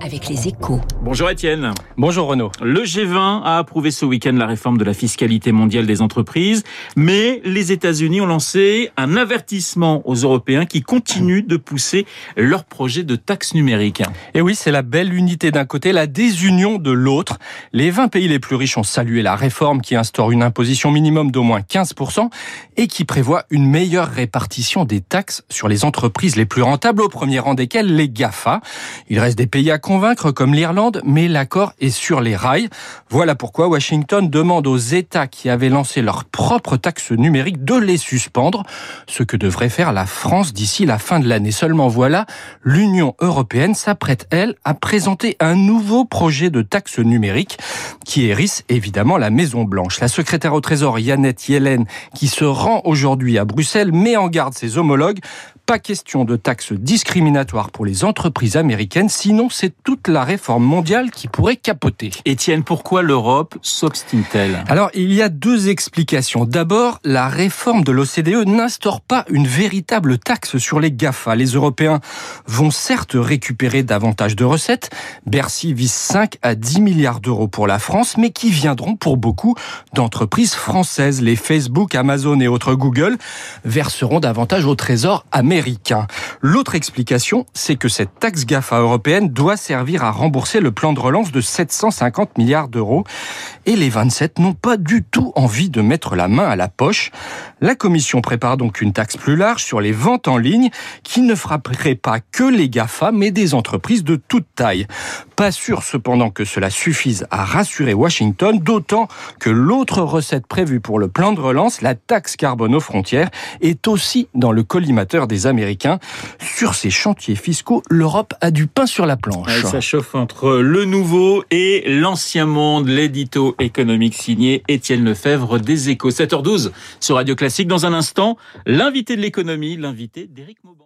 avec les échos. Bonjour Étienne. Bonjour Renaud. Le G20 a approuvé ce week-end la réforme de la fiscalité mondiale des entreprises, mais les États-Unis ont lancé un avertissement aux Européens qui continuent de pousser leur projet de taxe numérique. Et oui, c'est la belle unité d'un côté, la désunion de l'autre. Les 20 pays les plus riches ont salué la réforme qui instaure une imposition minimum d'au moins 15% et qui prévoit une meilleure répartition des taxes sur les entreprises les plus rentables, au premier rang desquelles les GAFA. Il reste des pays à convaincre comme l'Irlande, mais l'accord est sur les rails. Voilà pourquoi Washington demande aux États qui avaient lancé leur propre taxe numérique de les suspendre, ce que devrait faire la France d'ici la fin de l'année. Seulement voilà, l'Union européenne s'apprête, elle, à présenter un nouveau projet de taxe numérique qui hérisse évidemment la Maison Blanche. La secrétaire au Trésor Yannette Yellen, qui se rend aujourd'hui à Bruxelles, met en garde ses homologues pas question de taxes discriminatoires pour les entreprises américaines, sinon c'est toute la réforme mondiale qui pourrait capoter. Étienne, pourquoi l'Europe s'obstine-t-elle? Alors, il y a deux explications. D'abord, la réforme de l'OCDE n'instaure pas une véritable taxe sur les GAFA. Les Européens vont certes récupérer davantage de recettes. Bercy vise 5 à 10 milliards d'euros pour la France, mais qui viendront pour beaucoup d'entreprises françaises. Les Facebook, Amazon et autres Google verseront davantage au trésor américain américain. L'autre explication, c'est que cette taxe GAFA européenne doit servir à rembourser le plan de relance de 750 milliards d'euros. Et les 27 n'ont pas du tout envie de mettre la main à la poche. La Commission prépare donc une taxe plus large sur les ventes en ligne qui ne frapperait pas que les GAFA, mais des entreprises de toute taille. Pas sûr cependant que cela suffise à rassurer Washington, d'autant que l'autre recette prévue pour le plan de relance, la taxe carbone aux frontières, est aussi dans le collimateur des Américains. Sur ces chantiers fiscaux, l'Europe a du pain sur la planche. ça chauffe entre le nouveau et l'ancien monde. L'édito économique signé Étienne Lefebvre des Échos. 7h12 sur Radio Classique. Dans un instant, l'invité de l'économie, l'invité d'Éric Mauban.